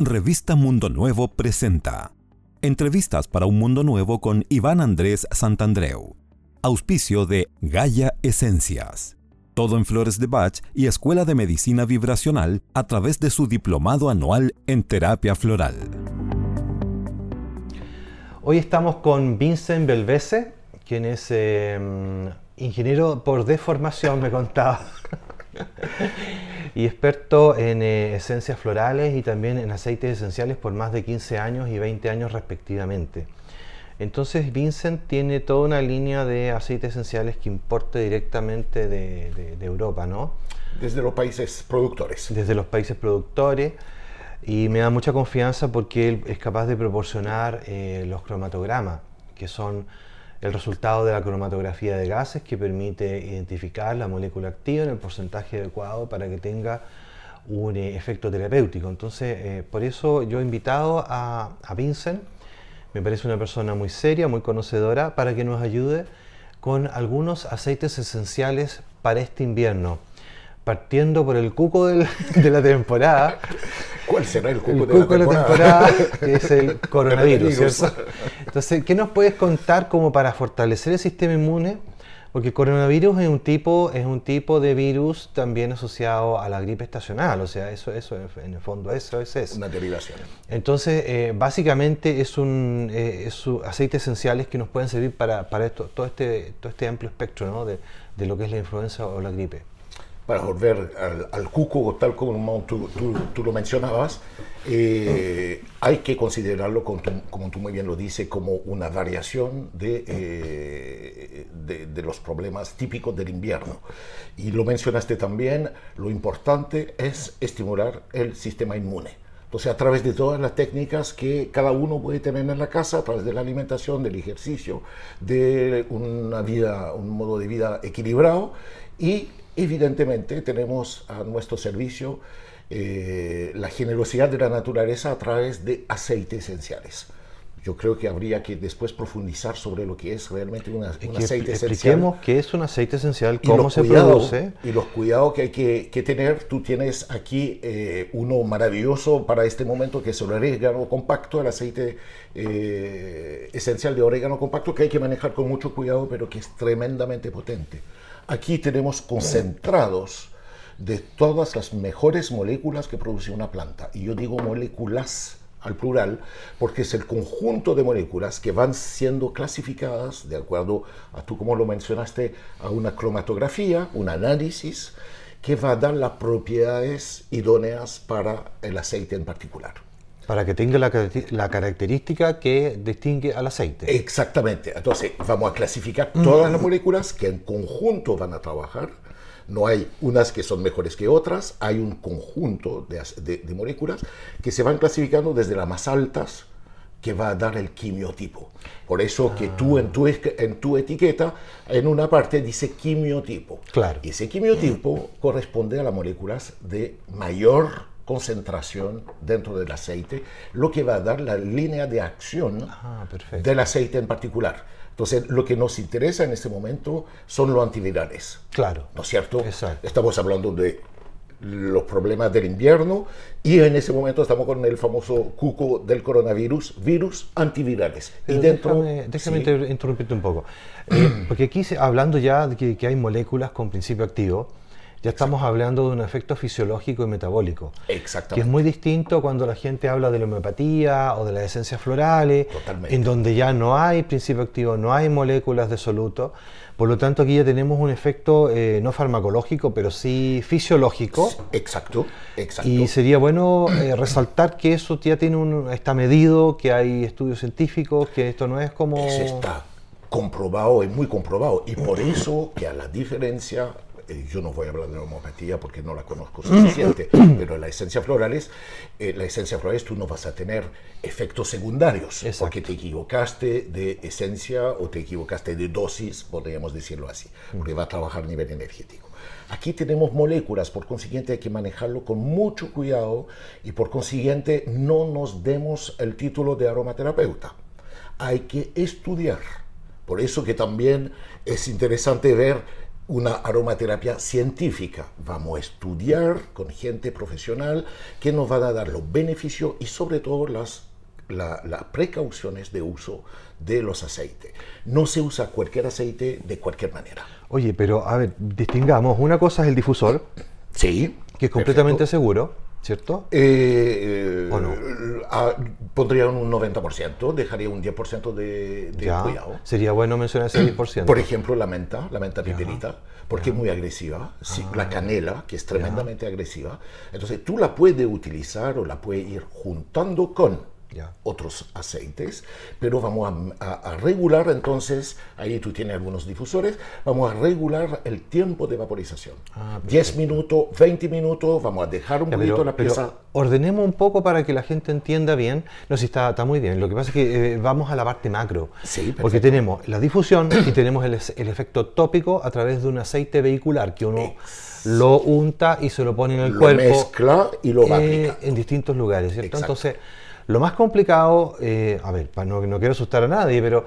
Revista Mundo Nuevo presenta Entrevistas para un Mundo Nuevo con Iván Andrés Santandreu. Auspicio de Gaia Esencias. Todo en flores de Bach y Escuela de Medicina Vibracional a través de su diplomado anual en terapia floral. Hoy estamos con Vincent Belvese, quien es eh, ingeniero por deformación, me contaba. y experto en eh, esencias florales y también en aceites esenciales por más de 15 años y 20 años respectivamente. Entonces Vincent tiene toda una línea de aceites esenciales que importa directamente de, Europa, ¿no? Desde los países productores. Desde los países productores. Y me da mucha confianza porque él es capaz de proporcionar eh, los cromatogramas, que son el resultado de la cromatografía de gases que permite identificar la molécula activa en el porcentaje adecuado para que tenga un eh, efecto terapéutico. Entonces, eh, por eso yo he invitado a, a, Vincent, me parece una persona muy seria, muy conocedora, para que nos ayude con algunos aceites esenciales para este invierno partiendo por el cuco de la temporada. ¿Cuál será el cuco, de, la temporada? Que es el coronavirus, ¿cierto? Entonces, ¿qué nos puedes contar como para fortalecer el sistema inmune? Porque el coronavirus es un tipo, es un tipo de virus también asociado a la gripe estacional, o sea, eso, eso en el fondo, eso es eso. Una derivación. Entonces, eh, básicamente es un eh, aceites esenciales que nos pueden servir para, para esto, todo, este, todo este amplio espectro ¿no? de, de lo que es la influenza o la gripe para volver al, cuco, tal como tú, tú, lo mencionabas, eh, hay que considerarlo, como tú, como tú, muy bien lo dices, como una variación de, eh, de, los problemas típicos del invierno. Y lo mencionaste también, lo importante es estimular el sistema inmune. Entonces, a través de todas las técnicas que cada uno puede tener en la casa, a través de la alimentación, del ejercicio, de una vida, un modo de vida equilibrado y Evidentemente tenemos a nuestro servicio eh, la generosidad de la naturaleza a través de aceites esenciales. Yo creo que habría que después profundizar sobre lo que es realmente un aceite esencial. Expliquemos qué es un aceite esencial, cómo se produce. Y los cuidados que hay que, tener. Tú tienes aquí eh, uno maravilloso para este momento, que es el orégano compacto, el aceite eh, esencial de orégano compacto, que hay que manejar con mucho cuidado, pero que es tremendamente potente. Aquí tenemos concentrados de todas las mejores moléculas que produce una planta. Y yo digo moléculas al plural porque es el conjunto de moléculas que van siendo clasificadas de acuerdo a tú como lo mencionaste a una cromatografía, un análisis que va a dar las propiedades idóneas para el aceite en particular para que tenga la, característica que distingue al aceite. Exactamente. Entonces, vamos a clasificar todas las moléculas que en conjunto van a trabajar. No hay unas que son mejores que otras, hay un conjunto de, moléculas que se van clasificando desde las más altas que va a dar el quimiotipo. Por eso que tú en tu, en tu etiqueta, en una parte dice quimiotipo. Claro. Y ese quimiotipo corresponde a las moléculas de mayor concentración dentro del aceite, lo que va a dar la línea de acción ah, del aceite en particular. Entonces, lo que nos interesa en este momento son los antivirales. Claro. ¿No es cierto? Estamos hablando de los problemas del invierno y en ese momento estamos con el famoso cuco del coronavirus, virus antivirales. y dentro, déjame, interrumpirte un poco, eh, porque aquí hablando ya de que, que hay moléculas con principio activo, ya estamos hablando de un efecto fisiológico y metabólico. Exactamente. Que es muy distinto cuando la gente habla de la homeopatía o de las esencias florales, en donde ya no hay principio activo, no hay moléculas de soluto. Por lo tanto, aquí ya tenemos un efecto eh, no farmacológico, pero sí fisiológico. Exacto, exacto. Y sería bueno eh, resaltar que eso ya tiene un, está medido, que hay estudios científicos, que esto no es como... Eso está comprobado, es muy comprobado. Y por eso que a la diferencia eh, yo no voy a hablar de la homeopatía porque no la conozco suficiente, pero la esencia florales, eh, la esencia florales tú no vas a tener efectos secundarios porque te equivocaste de esencia o te equivocaste de dosis, podríamos decirlo así, porque va a trabajar a nivel energético. Aquí tenemos moléculas, por consiguiente hay que manejarlo con mucho cuidado y por consiguiente no nos demos el título de aromaterapeuta. Hay que estudiar. Por eso que también es interesante ver una aromaterapia científica. Vamos a estudiar con gente profesional que nos va a dar los beneficios y sobre todo las, las precauciones de uso de los aceites. No se usa cualquier aceite de cualquier manera. Oye, pero a ver, distingamos. Una cosa es el difusor. Sí. Que es completamente seguro. ¿Cierto? Eh, ¿O no? pondría un 90%, dejaría un 10% de, de cuidado. Sería bueno mencionar ese 10%. Por ejemplo, la menta, la menta piperita, porque es muy agresiva. la ah. canela, que es tremendamente agresiva. Entonces, tú la puedes utilizar o la puedes ir juntando con otros aceites, pero vamos a, regular entonces, ahí tú tienes algunos difusores, vamos a regular el tiempo de vaporización. 10 ah, minutos, 20 minutos, vamos a dejar un poquito la pieza. ordenemos un poco para que la gente entienda bien. No, si está, está muy bien. Lo que pasa es que eh, vamos a la parte macro. Sí, porque tenemos la difusión y tenemos el, efecto tópico a través de un aceite vehicular que uno lo unta y se lo pone en el lo cuerpo. mezcla y lo va eh, En distintos lugares, ¿cierto? Entonces lo más complicado, eh, a ver, no, no quiero asustar a nadie, pero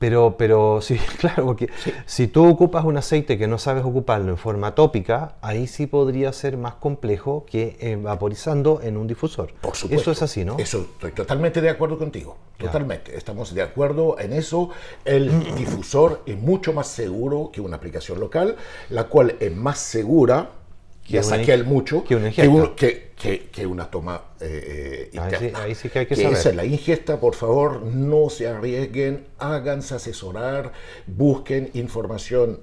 pero, pero sí, claro, porque si tú ocupas un aceite que no sabes ocuparlo en forma tópica, ahí sí podría ser más complejo que vaporizando en un difusor. Por supuesto. Eso es así, ¿no? Eso, estoy totalmente de acuerdo contigo. Totalmente. Estamos de acuerdo en eso. El difusor es mucho más seguro que una aplicación local, la cual es más segura ya saqué el mucho que, que, una toma eh, eh Ahí sí, que hay que, saber. Esa es la ingesta, por favor, no se arriesguen, háganse asesorar, busquen información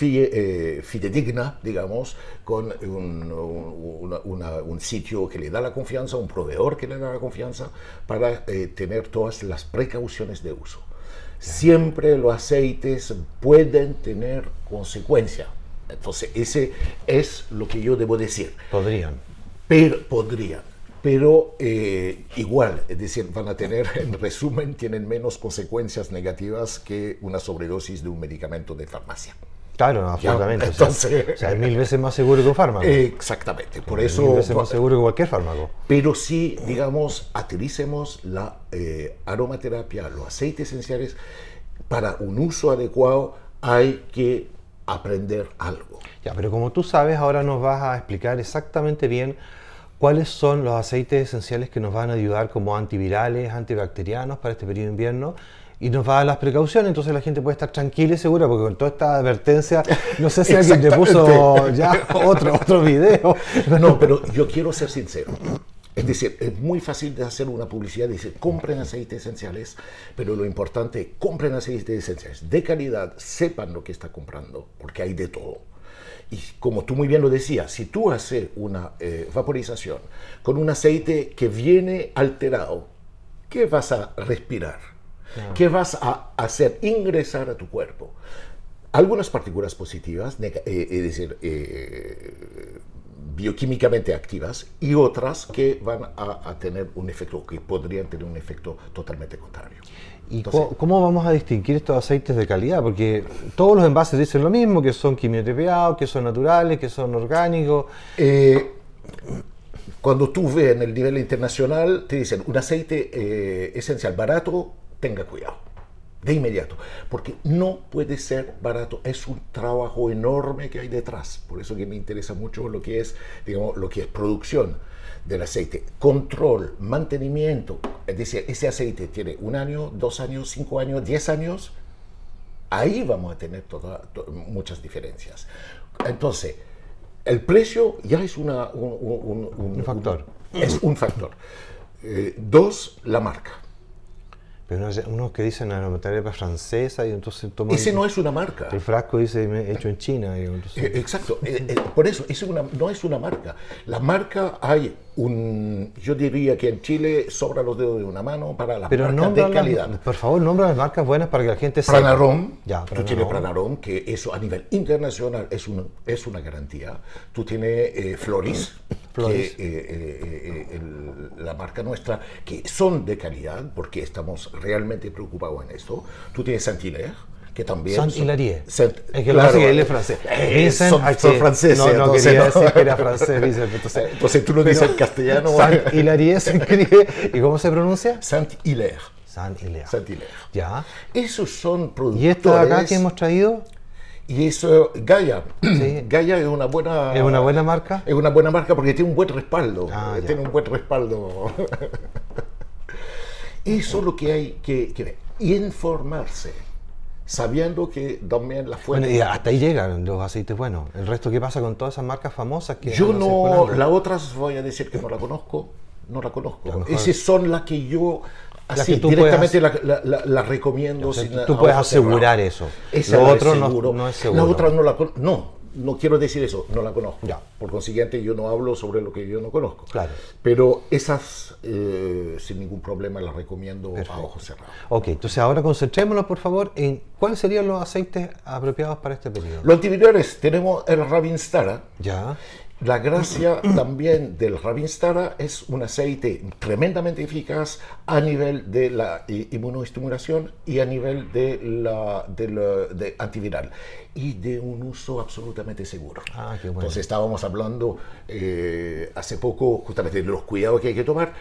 eh, fidedigna, digamos, con un, sitio que le da la confianza, un proveedor que le da la confianza, para eh, tener todas las precauciones de uso. Siempre los aceites pueden tener consecuencias entonces, ese es lo que yo debo decir. Podrían. Pero, podrían. Pero eh, igual, es decir, van a tener, en resumen, tienen menos consecuencias negativas que una sobredosis de un medicamento de farmacia. Claro, absolutamente. Entonces, o, sea, es mil veces más seguro que un fármaco. Exactamente, por eso... Mil veces más seguro que cualquier fármaco. Pero sí, digamos, utilicemos la eh, aromaterapia, los aceites esenciales, para un uso adecuado hay que aprender algo. Ya, pero como tú sabes, ahora nos vas a explicar exactamente bien cuáles son los aceites esenciales que nos van a ayudar como antivirales, antibacterianos para este periodo de invierno y nos va a dar las precauciones, entonces la gente puede estar tranquila y segura, porque con toda esta advertencia, no sé si alguien te puso ya otro, otro video. No, pero yo quiero ser sincero. Es decir, es muy fácil de hacer una publicidad, dice, compren aceites esenciales, pero lo importante, compren aceites esenciales de calidad, sepan lo que está comprando, porque hay de todo. Y como tú muy bien lo decías, si tú haces una eh, vaporización con un aceite que viene alterado, ¿qué vas a respirar? ¿Qué vas a hacer ingresar a tu cuerpo? Algunas partículas positivas, eh, es decir, eh, bioquímicamente activas y otras que van a, tener un efecto, que podrían tener un efecto totalmente contrario. ¿Y cómo vamos a distinguir estos aceites de calidad? Porque todos los envases dicen lo mismo, que son quimioterapiados, que son naturales, que son orgánicos. Eh, cuando tú ves en el nivel internacional, te dicen un aceite eh, esencial barato, tenga cuidado de inmediato, porque no puede ser barato, es un trabajo enorme que hay detrás, por eso que me interesa mucho lo que es, digamos, lo que es producción del aceite, control, mantenimiento, es decir, ese aceite tiene un año, dos años, cinco años, diez años, ahí vamos a tener muchas diferencias. Entonces, el precio ya es una, un, factor. es un factor. Eh, dos, la marca. Pero unos que dicen aromaterapia francesa y entonces toman... Ese no es una marca. El frasco dice hecho en China. Eh, exacto. Eh, eh, por eso, es una, no es una marca. La marca hay un... Yo diría que en Chile sobra los dedos de una mano para las Pero marcas de calidad. por favor, nombra las marcas buenas para que la gente sepa. Pranarom. Ya, Tú tienes Pranarom, que eso a nivel internacional es, un, es una garantía. Tú tienes Floris que, eh, eh, eh, la marca nuestra, que son de calidad, porque estamos realmente preocupados en esto. Tú tienes Saint-Hilaire, que también... Saint-Hilaire. es que claro, que él es francés. Vincent, son, son franceses. No, no quería decir que era francés, Vincent. Entonces, entonces tú lo dices en castellano. Saint-Hilaire se escribe. ¿Y cómo se pronuncia? Saint-Hilaire. Saint-Hilaire. Saint-Hilaire. Ya. Esos son productores... ¿Y esto de acá que hemos traído? Y eso, Gaia, Gaia es una buena... ¿Es una buena marca? Es una buena marca porque tiene un buen respaldo. Ah, ya. tiene un buen respaldo. eso es lo que hay que, que ver. Informarse, sabiendo que también la fuente... Bueno, y hasta ahí llegan los aceites buenos. ¿El resto qué pasa con todas esas marcas famosas que Yo no, las otras voy a decir que no la conozco, no la conozco. Esas son las que yo así que tú directamente la, la- la- la recomiendo. O sea, sin tú- puedes asegurar eso. Esa Lo otro no- no es seguro. La otra no la no, no quiero decir eso, no la conozco. Ya. Por consiguiente, yo no hablo sobre lo que yo no conozco. Claro. Pero esas, eh, sin ningún problema, las recomiendo a ojos cerrados. Ok, entonces ahora concentrémonos por favor en cuáles serían los aceites apropiados para este periodo. Los antivirales tenemos el Ravinstara, Ya. La gracia también del Ravinstara es un aceite tremendamente eficaz a nivel de la inmunoestimulación y a nivel de la, de la- de antiviral y de un uso absolutamente seguro. Ah, qué bueno. Entonces estábamos hablando eh, hace poco justamente de los cuidados que hay que tomar.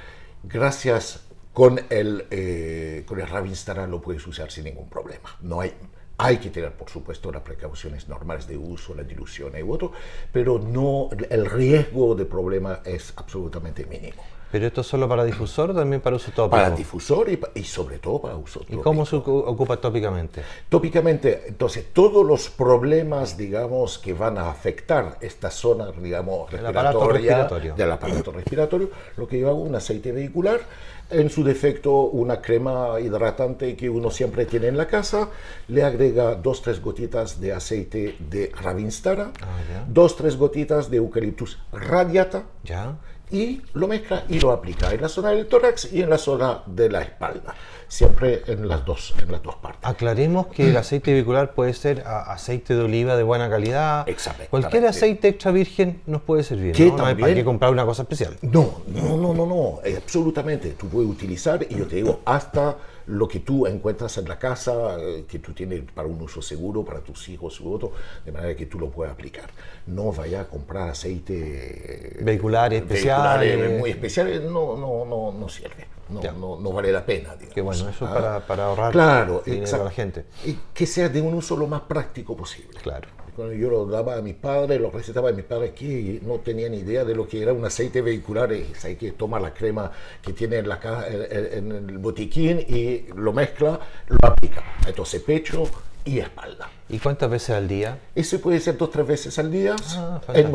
Gracias con el, eh, con el Ravinstara lo puedes usar sin ningún problema. No hay, hay que tener, por supuesto, las precauciones normales de uso, la dilución y otro, pero no, el riesgo de problema es absolutamente mínimo. ¿Pero esto es solo para difusor o también para uso tópico? Para difusor y, y sobre todo para uso ¿Y tópico. cómo se ocu- ocupa tópicamente? Tópicamente, entonces, todos los problemas, digamos, que van a afectar esta zona, digamos, El aparato respiratoria, respiratorio. del aparato respiratorio, lo que yo hago, un aceite vehicular, en su defecto, una crema hidratante que uno siempre tiene en la casa, le agrega dos, tres gotitas de aceite de Ravinstara, Ah, dos, tres gotitas de Eucalyptus radiata, ¿Ya? Y lo mezcla y lo aplica en la zona del tórax y en la zona de la espalda, siempre en las dos, en las dos partes. Aclaremos que el aceite vehicular puede ser aceite de oliva de buena calidad. Exactamente. Cualquier aceite extra virgen nos puede servir. Que ¿no? No hay para también- qué comprar una cosa especial. No, no, no, no, no, absolutamente. Tú puedes utilizar, y yo te digo, hasta lo que tú encuentras en la casa, eh, que tú tienes para un uso seguro, para tus hijos u otro, de manera que tú lo puedas aplicar. No vaya a comprar aceite... eh, Vehiculares vehiculares especiales. muy especiales, no, no, no, no sirve. No, no, no vale la pena. digamos. Qué bueno, eso Ah, para, para ahorrar Claro, dinero a la gente. Y que sea de un uso lo más práctico posible. Claro. Yo lo daba a mis padres, lo recetaba a mis padres que no tenían idea de lo que era un aceite vehicular. Es hay que toma la crema que tiene en, la caja, en, en el botiquín y lo mezcla, lo aplica. Entonces pecho y espalda. ¿Y cuántas veces al día? Eso puede ser dos tres veces al día. Ah, En.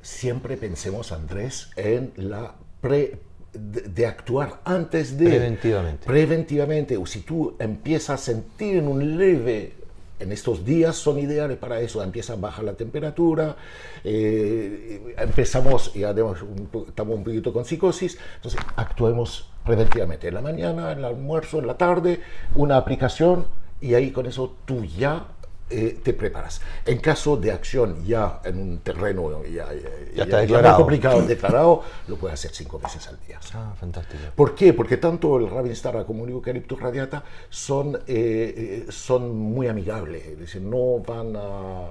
Siempre pensemos, Andrés, en la pre de, de actuar antes de Preventivamente. preventivamente. O si tú empiezas a sentir en un leve, en estos días son ideales para eso, empieza a bajar la temperatura, eh, empezamos, y además un estamos un poquito con psicosis, entonces actuemos preventivamente, en la mañana, en el almuerzo, en la tarde, una aplicación y ahí con eso tú ya eh, te preparas. En caso de acción ya en un terreno ya, Ya está muy declarado. complicado, declarado, lo puedes hacer cinco veces al día. Ah, fantástico. ¿Por qué? Porque tanto el Ravinstara como el Eucalyptus radiata son, eh, eh, son muy amigables, es decir, no van a,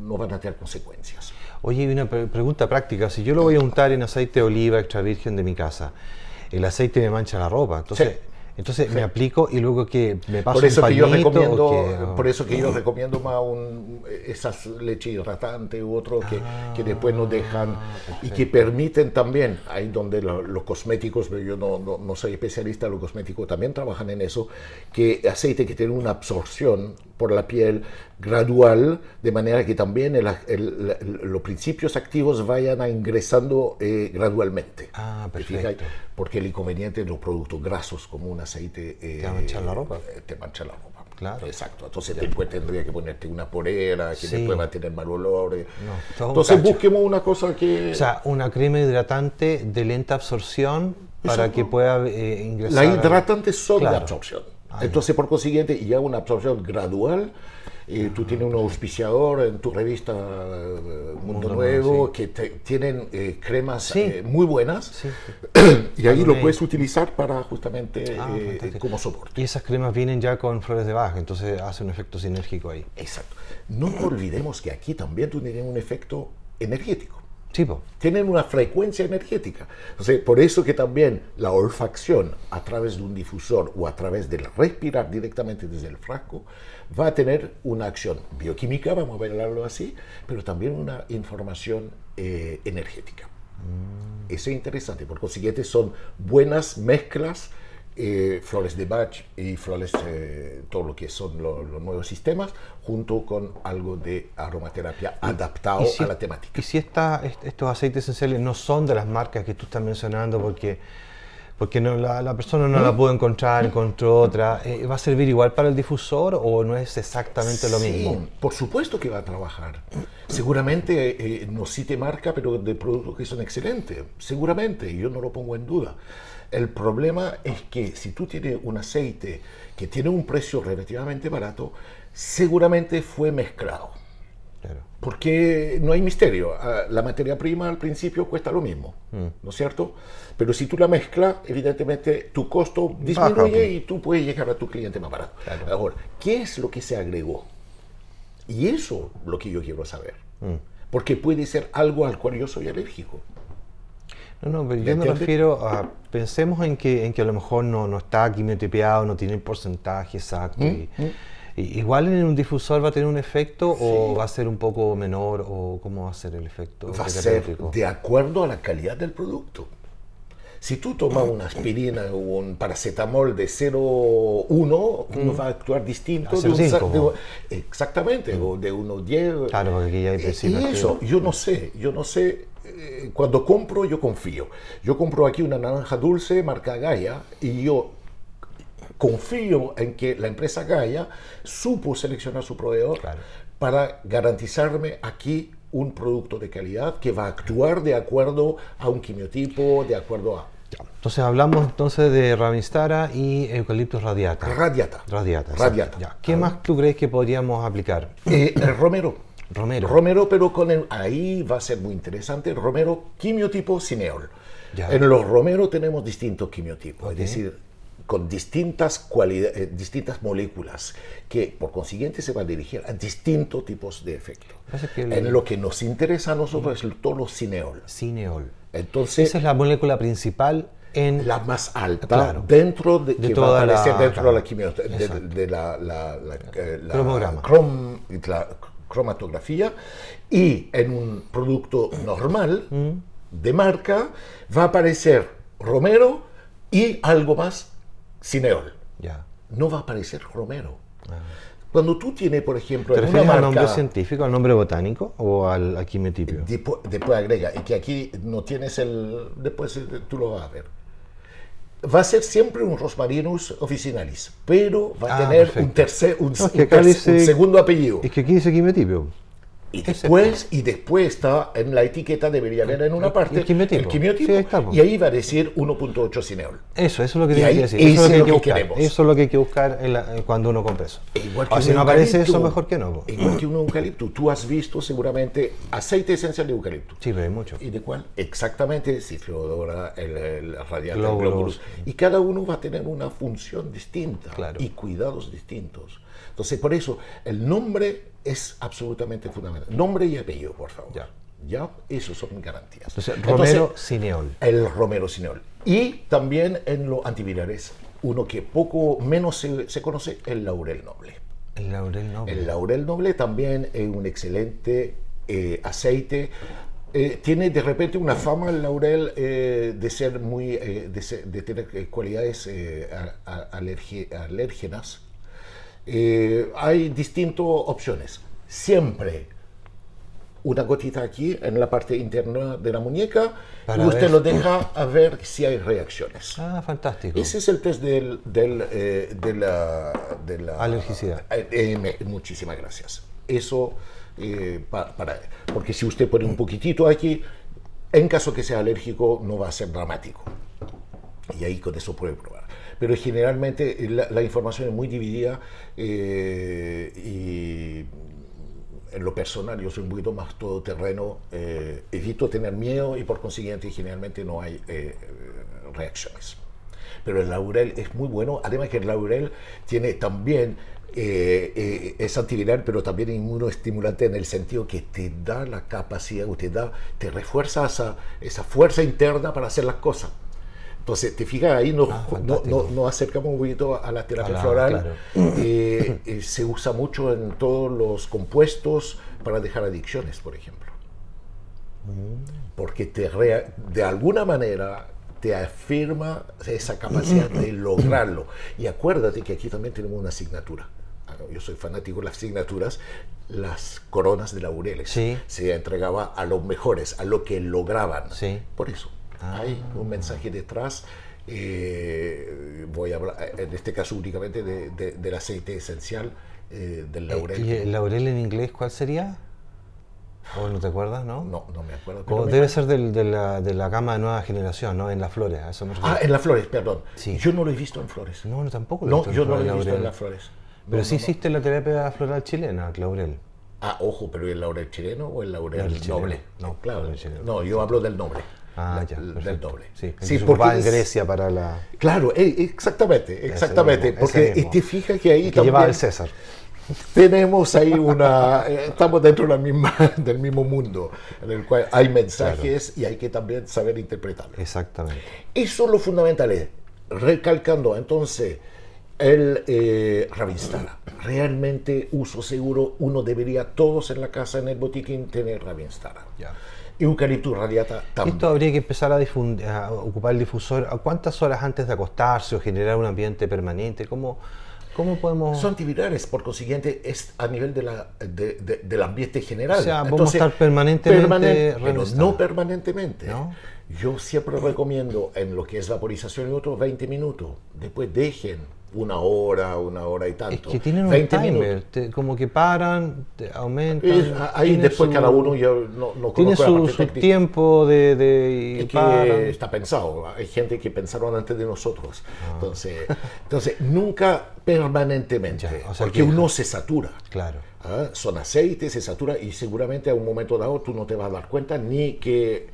no van a tener consecuencias. Oye, y una pre- pregunta práctica. Si yo lo voy a untar en aceite de oliva extra virgen de mi casa, el aceite me mancha la ropa. Entonces, Sí. Entonces me aplico y luego que me paso Por eso un que yo pañito, recomiendo, que- por eso que yo recomiendo más un, esas leche hidratante u otro que, que después no dejan y que permiten también, ahí donde lo- los cosméticos, pero yo no, no, no soy especialista, los cosméticos también trabajan en eso, que aceite que tiene una absorción por la piel gradual, de manera que también el- el- el- los principios activos vayan a ingresando eh, gradualmente. Ah, perfecto. Porque el inconveniente de los productos grasos como un aceite... Te va a manchar la ropa. eh, te mancha la ropa. Claro. Exacto. Entonces después tendría que ponerte una polera, que Sí. después va a tener mal olor. eh. un Entonces busquemos una cosa que... O sea, una crema hidratante de lenta absorción para Exacto. que pueda eh, ingresar. la hidratante son Claro. de absorción. Entonces, por consiguiente, ya una absorción gradual. Eh, tú tienes un auspiciador en tu revista eh, Mundo, Mundo Nuevo Nuevo, que te- tienen eh, cremas Sí. eh, muy buenas Sí, y ahí lo puedes utilizar para justamente Ah, eh, como soporte. Y esas cremas vienen ya con flores de baja, entonces hace un efecto sinérgico ahí. Exacto. No olvidemos que aquí también tú tienes un efecto energético. Tienen una frecuencia energética. Entonces, por eso que también la olfacción a través de un difusor o a través del respirar directamente desde el frasco va a tener una acción bioquímica, vamos a verlo así, pero también una información eh, energética. Mm. Eso es interesante, por consiguiente son buenas mezclas eh, flores de Bach y flores, eh, todo lo que son los nuevos sistemas, junto con algo de aromaterapia adaptado a la temática. Y si esta, estos aceites esenciales no son de las marcas que tú estás mencionando, porque, porque no, la, persona no la ¿Mm? pudo encontrar, encontró otra, eh, ¿va a servir igual para el difusor o no es exactamente lo mismo? Por supuesto que va a trabajar. Seguramente no cite marca, pero de productos que son excelentes. Seguramente, yo no lo pongo en duda. El problema es que si tú tienes un aceite que tiene un precio relativamente barato, seguramente fue mezclado. Porque no hay misterio. Ah, la materia prima al principio cuesta lo mismo, mm. ¿no es cierto? Pero si tú la mezclas, evidentemente tu costo disminuye y tú puedes llegar a tu cliente más barato. Ahora, ¿qué es lo que se agregó? Y eso es lo que yo quiero saber. Mm. Porque puede ser algo al cual yo soy alérgico. No, no, pero yo me refiero a, pensemos en que, en que a lo mejor no, no está quimiotipeado, no tiene el porcentaje exacto. Mm, y, mm. Igual en un difusor va a tener un efecto o va a ser un poco menor o cómo va a ser el efecto. Va a ser de acuerdo a la calidad del producto. Si tú tomas una aspirina o un paracetamol de 0,1, uno mm. va a actuar distinto de, un, exactamente, o de 1,10. Claro, porque aquí ya hay Y eso, yo no sé, yo no sé eh, cuando compro yo confío. Yo compro aquí una naranja dulce marca Gaia y yo confío en que la empresa Gaia supo seleccionar su proveedor para garantizarme aquí un producto de calidad que va a actuar de acuerdo a un quimiotipo, de acuerdo a... Entonces hablamos entonces de Ravinstara y eucaliptus radiata. Radiata. Radiata. Radiata. ¿Qué más tú crees que podríamos aplicar? Eh, el romero. Romero. Romero, pero con el, ahí va a ser muy interesante. Romero, quimiotipo cineol. En los Romero tenemos distintos quimiotipos, es decir, con distintas, eh, distintas moléculas que por consiguiente se van a dirigir a distintos tipos de efecto. En lo que nos interesa a nosotros es el tono cineol. Cineol. Entonces, Esa es la molécula principal en la más alta dentro de, que va a aparecer dentro de la quimioterapia de, la, la, la, eh, la cromatografía y en un producto normal mm. de marca va a aparecer romero y algo más cineol. No va a aparecer romero. Ah. Cuando tú tienes, por ejemplo, ¿Te refieres al nombre científico, al nombre botánico o al, al Después, después, agrega, y que aquí no tienes el... Después tú lo vas a ver va a ser siempre un Rosmarinus officinalis, pero va a ah, tener un, tercer, un, segundo apellido. Es que aquí dice quimetipio. Y después, y después está en la etiqueta, debería haber en una parte el quimiotipo, y ahí va a decir 1.8 cineol. Eso, eso es lo que tiene que decir. Eso es lo que, hay que buscar. Eso es lo que hay que buscar cuando uno compra eso. Igual que si no aparece eso, mejor que no. Igual que un eucalipto. Tú has visto seguramente aceite esencial de eucalipto. Sí, pero hay mucho. ¿Y de cuál? Exactamente, Cifrodora, el, el radiante, glóbulos. Y cada uno va a tener una función distinta y cuidados distintos. Entonces, por eso, el nombre es absolutamente fundamental. Nombre y apellido, por favor. Ya. Ya, eso son garantías. Entonces, Romero Cineol. El Romero Cineol. Y también en los antivirales, uno que poco menos se, conoce, el laurel noble. El laurel noble. El laurel noble también es un excelente eh, aceite. Eh, tiene de repente una fama el laurel eh, de ser muy, de, tener cualidades alérgenas eh, hay distintas opciones. Siempre una gotita aquí en la parte interna de la muñeca y usted lo deja a ver si hay reacciones. Ah, fantástico. Ese es el test del, del, eh, de, la, de, la, alergicidad. Eh, muchísimas gracias. Eso para, porque si usted pone un poquitito aquí, en caso que sea alérgico no va a ser dramático. Y ahí con eso puede probar pero generalmente eh, la, información es muy dividida eh, y en lo personal yo soy un poquito más todoterreno, eh, evito tener miedo y por consiguiente generalmente no hay reacciones. Pero el laurel es muy bueno, además que el laurel tiene también eh, eh, es antiviral, pero también inmunoestimulante en el sentido que te da la capacidad, te, da, te refuerza esa, esa fuerza interna para hacer las cosas. Entonces, te fijas, ahí nos, Ah, no, fantástico. no- nos acercamos un poquito a la terapia floral. claro. Eh, eh, se usa mucho en todos los compuestos para dejar adicciones, por ejemplo. Porque te rea- de alguna manera te afirma esa capacidad de lograrlo. Y acuérdate que aquí también tenemos una asignatura. Ah, Yo soy fanático de las asignaturas, las coronas de laureles. Sí. Se entregaba a los mejores, a lo que lograban. Sí. Por eso, hay un mensaje detrás. eh, voy a hablar, en este caso únicamente de- de- del aceite esencial eh, del laurel. ¿Y el laurel en inglés cuál sería? ¿O no te acuerdas, no? no, no me acuerdo. Como pero me- debe ser del- de, la, de la gama de nueva generación, ¿no? En las flores, a eso me refiero. Ah, en las flores, perdón. Sí. Yo no lo he visto en flores. No, no, tampoco. lo he No, visto en yo no lo he visto en laurel. las flores. Pero No, sí no, no. existe la terapia floral chilena, el laurel. Ah, ojo, pero ¿el laurel chileno o el laurel Laurel chileno. noble? No, claro. laurel. No, yo hablo del noble. Ah, La- ya, del noble. Sí, sí porque ocupaba en Grecia para la... Claro, eh, exactamente, exactamente. mismo, porque mismo. te fijas que ahí que también el César. tenemos ahí una... eh, estamos dentro de la misma, del mismo mundo, en el cual hay mensajes y hay que también saber interpretarlos. Exactamente. Eso es lo fundamental. es, Recalcando entonces el eh, Ravinstara. Realmente uso seguro, uno debería todos en la casa, en el botiquín, tener Ravinstara. Ya. Eucaliptus radiata también. Esto habría que empezar a, difund- a ocupar el difusor. ¿A cuántas horas antes de acostarse o generar un ambiente permanente? ¿Cómo, cómo podemos...? Son antivirales, por consiguiente, es a nivel de la, de- de- del ambiente general. O sea, vamos a estar permanentemente pero Ravinstara. no permanentemente. ¿No? Yo siempre recomiendo en lo que es vaporización y otros 20 minutos. Después dejen una hora, una hora y Es tanto. que tienen un 20 timer, minutos. te- como que paran, te aumentan. Es- ahí después su- cada uno, yo no, no Tiene su, su tiempo de... de Es que paran. está pensado, hay gente que pensaron antes de nosotros. Ah. Entonces, entonces, nunca permanentemente, Ya, o sea porque que- uno se satura. Claro. Ah, Son aceites, se satura y seguramente a un momento dado tú no te vas a dar cuenta ni que...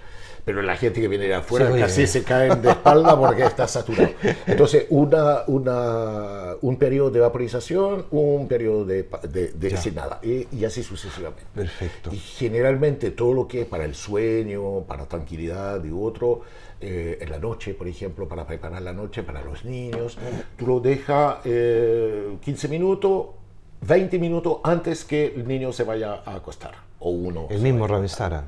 Pero la gente que viene de afuera Sí, casi se caen de espalda porque está saturado. Entonces, una, una, un periodo de vaporización, un periodo de, de, de sin nada, y, y así sucesivamente. Perfecto. Y generalmente todo lo que es para el sueño, para tranquilidad y otro, eh, en la noche, por ejemplo, para preparar la noche para los niños, tú lo dejas eh, 15 minutos, 20 minutos antes que el niño se vaya a acostar. O uno. El mismo Ravinstara.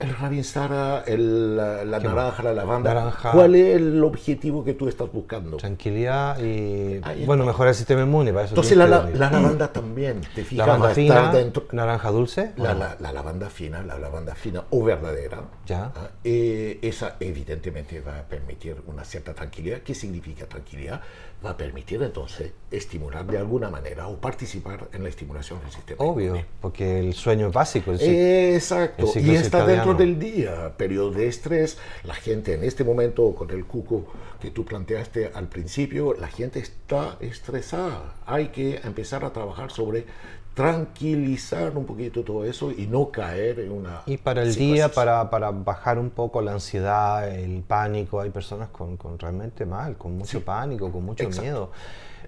el Ravinstara, el, la, la naranja, la lavanda. Naranja. ¿Cuál es el objetivo que tú estás buscando? Tranquilidad y, Ahí bueno, mejorar el sistema inmune. Para eso Entonces la, la, lavanda también, te fijas, va lavanda fina, dentro. naranja dulce. La lavanda fina, la lavanda fina o verdadera, Ya. ah, eh, esa evidentemente va a permitir una cierta tranquilidad. ¿Qué significa tranquilidad? Va a permitir entonces estimular de alguna manera o participar en la estimulación del sistema. Obvio, inmune. porque el sueño es básico. el Exacto, el y está dentro circadiano. del día, periodo de estrés. La gente en este momento, con el cuco que tú planteaste al principio, la gente está estresada. Hay que empezar a trabajar sobre tranquilizar un poquito todo eso y no caer en una... Y para el psicosis. día, para, para bajar un poco la ansiedad, el pánico, hay personas con, con realmente mal, con mucho Sí. pánico, con mucho Exacto. miedo.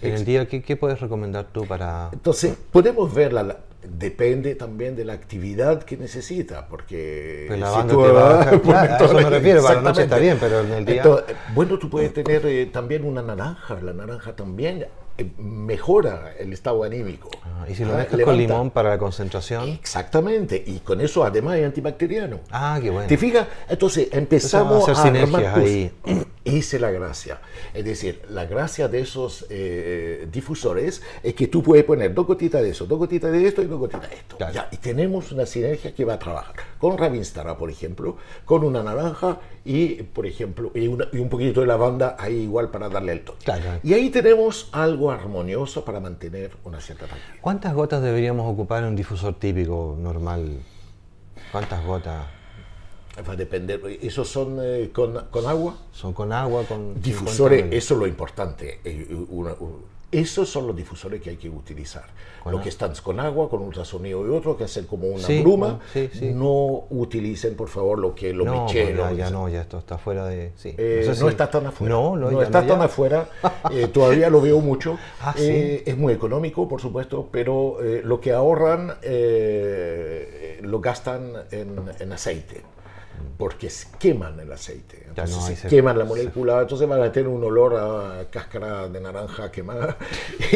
En el Exacto. día, ¿qué, qué puedes recomendar tú para...? Entonces, podemos verla, la- depende también de la actividad que necesita, porque... Pues la si banda te va a bajar- a eso me refiero, para la noche está bien, pero en el día- Entonces, bueno, tú puedes tener eh, también una naranja, la naranja también mejora el estado anímico. Ah, y si lo Ah, mezclas con limón para la concentración. Exactamente, y con eso además es antibacteriano. Ah, qué bueno. ¿Te fijas? Entonces empezamos Entonces, a hacer armar sinergias ahí. Es la gracia. Es decir, la gracia de esos eh, difusores es que tú puedes poner dos gotitas de eso, dos gotitas de esto y dos gotitas de esto. Claro. Ya, y tenemos una sinergia que va a trabajar con Ravinstara, por ejemplo, con una naranja y, por ejemplo, y, una- y un poquito de lavanda ahí igual para darle el toque. Claro. Y ahí tenemos algo armonioso para mantener una cierta tranquilidad. ¿Cuántas gotas deberíamos ocupar en un difusor típico, normal? ¿Cuántas gotas? Va a depender. ¿Esos son eh, con, con agua? ¿Son con agua, con 50 Difusores, eso es lo importante. Eh, una- Esos son los difusores que hay que utilizar. Con Los a- que están con agua, con ultrasonido y otro, que hacen como una Sí, bruma. sí, sí. No utilicen, por favor, lo que lo No, mechero. pues ya, ya no, ya esto está fuera de... Eh, sé no está tan afuera. No, no, no ya está tan afuera. Eh, todavía lo veo mucho. Ah. Eh, es muy económico, por supuesto, pero lo que ahorran eh, lo gastan en, en aceite. Porque se queman el aceite. Entonces no, se queman la molécula, entonces van a tener un olor a cáscara de naranja quemada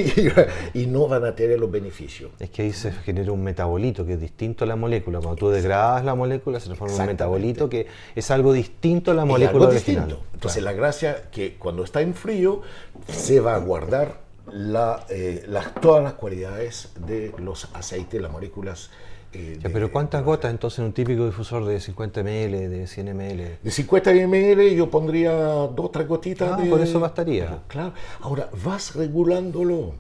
y, y no van a tener los beneficios. Es que ahí se genera un metabolito que es distinto a la molécula. Cuando tú degradas la molécula se transforma en un metabolito que es algo distinto a la molécula algo original. distinto. Entonces la gracia que cuando está en frío se va a guardar la, eh, las- todas las cualidades de los aceites, las moléculas. Eh, Ya, de- pero ¿cuántas gotas entonces en un típico difusor de 50 ml, de 100 ml? De 50 ml yo pondría dos, tres gotitas. Ah, de- con eso bastaría. Claro. Ahora, vas regulándolo.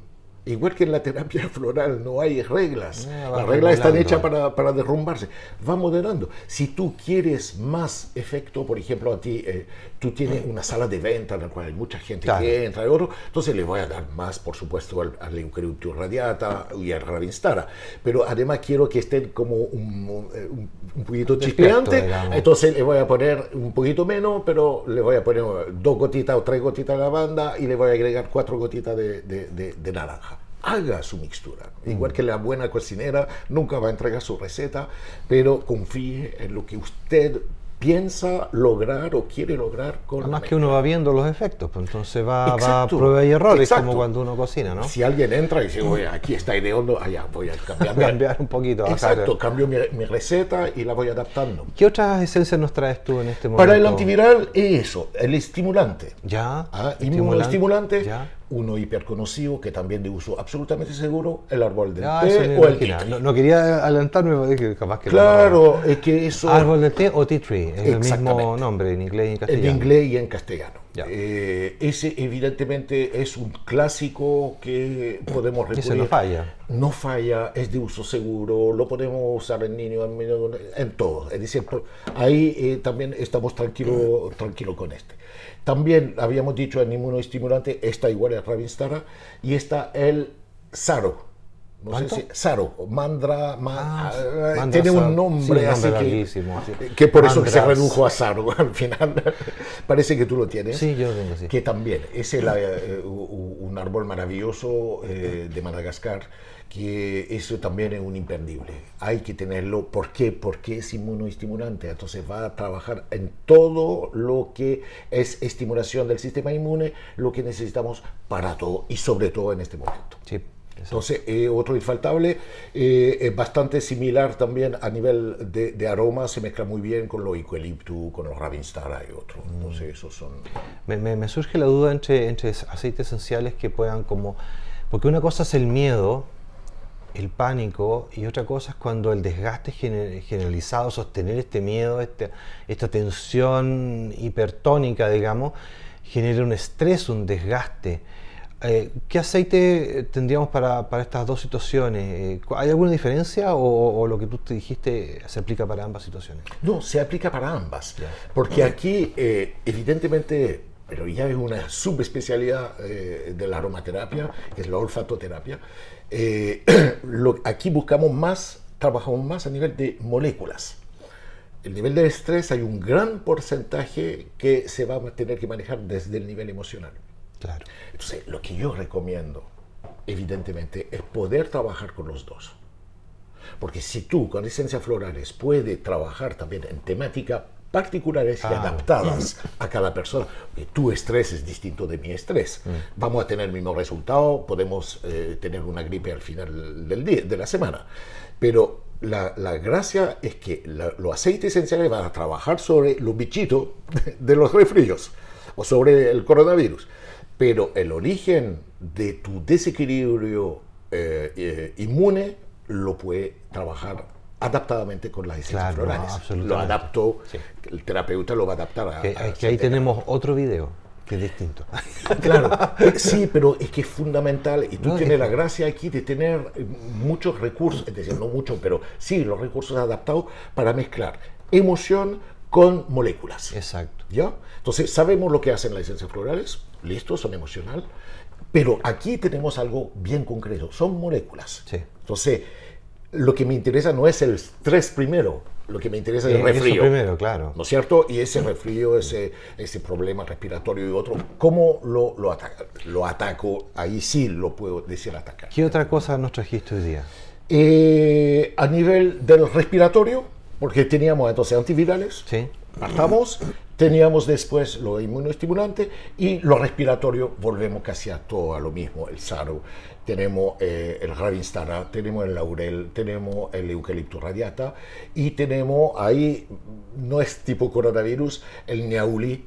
Igual que en la terapia floral no hay reglas. Ah, Las reglas están hechas para, para derrumbarse. Va moderando. Si tú quieres más efecto, por ejemplo, a ti, eh, tú tienes una sala de venta en la cual hay mucha gente Claro. que entra y otro, entonces le voy a dar más, por supuesto, al, al radiata y al Ravinstara. Pero además quiero que estén como un, un, un- poquito chispeante. Entonces le voy a poner un poquito menos, pero le voy a poner dos gotitas o tres gotitas de lavanda y le voy a agregar cuatro gotitas de, de- de- de naranja. Haga su mixtura. Mm. Igual que la buena cocinera nunca va a entregar su receta, pero confíe en lo que usted piensa lograr o quiere lograr con Además que uno va viendo los efectos, pues entonces va, va a prueba y error, es exacto. como cuando uno cocina, ¿no? Si alguien entra y dice, oye, aquí está ideondo, allá voy a cambiar. Cambiar un poquito, bajar. Exacto, cambio mi, mi receta y la voy adaptando. ¿Qué otras esencias nos traes tú en este momento? Para el antiviral es eso, el estimulante. Ya. Ah, estimulante, inmunoestimulante, Ya. Uno hiperconocido que también de uso absolutamente seguro, el árbol del Ya, té o el tea no, no quería adelantarme, porque dije, capaz que Claro, es que eso. Árbol de té o tea tree, es el mismo nombre en inglés y en en castellano. inglés y en castellano. Eh, ese evidentemente es un clásico que podemos recurrir. Ese no falla. No falla, es de uso seguro, lo podemos usar en niños, en, en todo. Es decir, ahí eh, también estamos tranquilos tranquilo con este. También habíamos dicho en inmunoestimulante, está igual el Ravinstara y está el Saro. No sé si Saro, Mandra, ma- Ah, ah, Mandra tiene un nombre Sí, así nombre que, que por eso que se redujo a Saro al final. Parece que tú lo tienes. Sí, yo lo tengo, sí. Que también es el, eh, árbol maravilloso eh, de Madagascar, que eso también es un imperdible. Hay que tenerlo. ¿Por qué? Porque es inmunoestimulante. Entonces va a trabajar en todo lo que es estimulación del sistema inmune, lo que necesitamos para todo y sobre todo en este momento. Sí. Entonces, eh, otro infaltable, eh, es bastante similar también a nivel de, de aroma, se mezcla muy bien con los eucaliptus, con los ravinstara y otros. Entonces, esos son... Me, me- me surge la duda entre, entre aceites esenciales que puedan como... Porque una cosa es el miedo, el pánico, y otra cosa es cuando el desgaste gener- generalizado, sostener este miedo, este- esta tensión hipertónica, digamos, genera un estrés, un desgaste. Eh, ¿Qué aceite tendríamos para, para estas dos situaciones? Eh, ¿Hay alguna diferencia o, o lo que tú te dijiste se aplica para ambas situaciones? No, se aplica para ambas, porque aquí eh, evidentemente, pero ya es una subespecialidad eh, de la aromaterapia, que es la olfatoterapia, eh, lo- aquí buscamos más, trabajamos más a nivel de moléculas. El nivel de estrés hay un gran porcentaje que se va a tener que manejar desde el nivel emocional. Claro. Entonces, lo que yo recomiendo, evidentemente, es poder trabajar con los dos. Porque si tú con esencias florales puedes trabajar también en temáticas particulares y Claro. adaptadas a cada persona, que tu estrés es distinto de mi estrés, vamos a tener el mismo resultado, podemos eh, tener una gripe al final del día, de la semana, pero la, la gracia es que la- los aceites esenciales van a trabajar sobre los bichitos de los resfríos o sobre el coronavirus, pero el origen de tu desequilibrio eh, eh, inmune lo puede trabajar adaptadamente con las esencias Claro, no, florales. lo adapto, Sí. el terapeuta lo va a adaptar a... Que, a es que ahí tenemos otro video que es distinto. Claro, sí, pero es que es fundamental y tú No, tienes es- la gracia aquí de tener eh, muchos recursos, es decir, no mucho, pero sí los recursos adaptados para mezclar emoción con moléculas. Exacto. ¿Ya? Entonces, sabemos lo que hacen las esencias florales, listo, son emocional, pero aquí tenemos algo bien concreto, son moléculas. Sí. Entonces, lo que me interesa no es el estrés primero, lo que me interesa es el Eh, resfrío. primero, claro. ¿No es cierto? Y ese resfrío, ese, ese problema respiratorio y otro, ¿cómo lo, lo, ataca- lo ataco? Ahí sí lo puedo decir atacar. ¿Qué otra cosa nos trajiste hoy día? Eh, a nivel del respiratorio, porque teníamos entonces antivirales, Sí. partamos, teníamos después lo inmunoestimulante y lo respiratorio, volvemos casi a todo a lo mismo, el SARO, tenemos eh, el Ravinstara, tenemos el laurel, tenemos el eucalipto radiata y tenemos ahí, no es tipo coronavirus, el Neauli,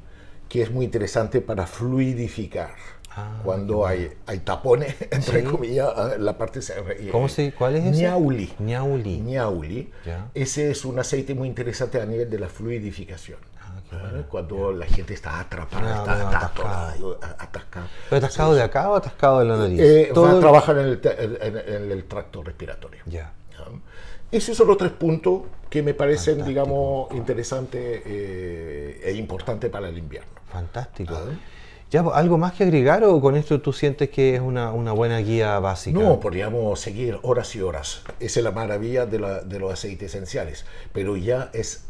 que es muy interesante para fluidificar. Ah, Cuando hay, hay tapones, entre Sí. comillas, ah, la parte eh, ¿Cómo se- cuál es ese? Niauli. Ñauli. Ñauli. Ya. Ese es un aceite muy interesante a nivel de la fluidificación. ¿Vale? Cuando la gente está atrapada, está, está atascada. atorada, a- atascada. ¿Pero atascado de acá o atascado de la nariz? Eh, Todo- a trabajar en el, en- en- el tracto respiratorio. Ya. Esos son los tres puntos que me parecen, Fantástico. digamos, interesantes eh, e importantes para el invierno. Fantástico. Ah. Ya, ¿Algo más que agregar o con esto tú sientes que es una, una buena guía básica? No, podríamos seguir horas y horas. Esa es la maravilla de, la- de los aceites esenciales. Pero ya es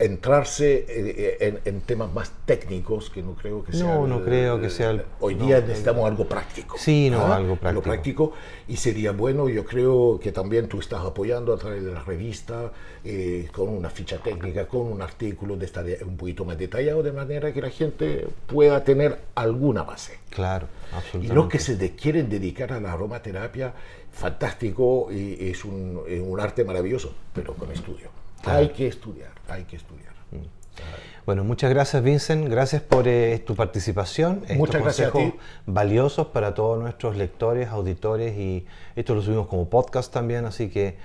entrarse eh, en, en temas más técnicos que no creo que sea. No, el- no creo que sea el- Hoy día el- necesitamos algo práctico. Sí, no, ¿ah? algo práctico. práctico. Y sería bueno, yo creo que también tú estás apoyando a través de la revista, eh, con una ficha técnica, con un artículo de esta de- un poquito más detallado, de manera que la gente pueda tener alguna base. Claro, Y absolutamente. los que se de- quieren dedicar a la aromaterapia, fantástico, y es un, es un arte maravilloso, pero con estudio. Hay que estudiar, hay que estudiar. Bueno, muchas gracias Vincent, gracias por eh, tu participación. Estos Muchas gracias a consejos ti. valiosos para todos nuestros lectores, auditores y esto lo subimos como podcast también, así que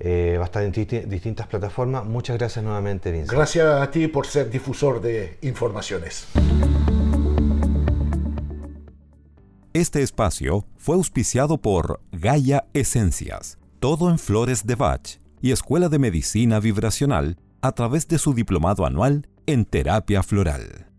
eh, va a estar en disti- distintas plataformas. Muchas gracias nuevamente Vincent. Gracias a ti por ser difusor de informaciones. Este espacio fue auspiciado por Gaia Esencias, todo en flores de Bach y Escuela de Medicina Vibracional a través de su diplomado anual en terapia floral.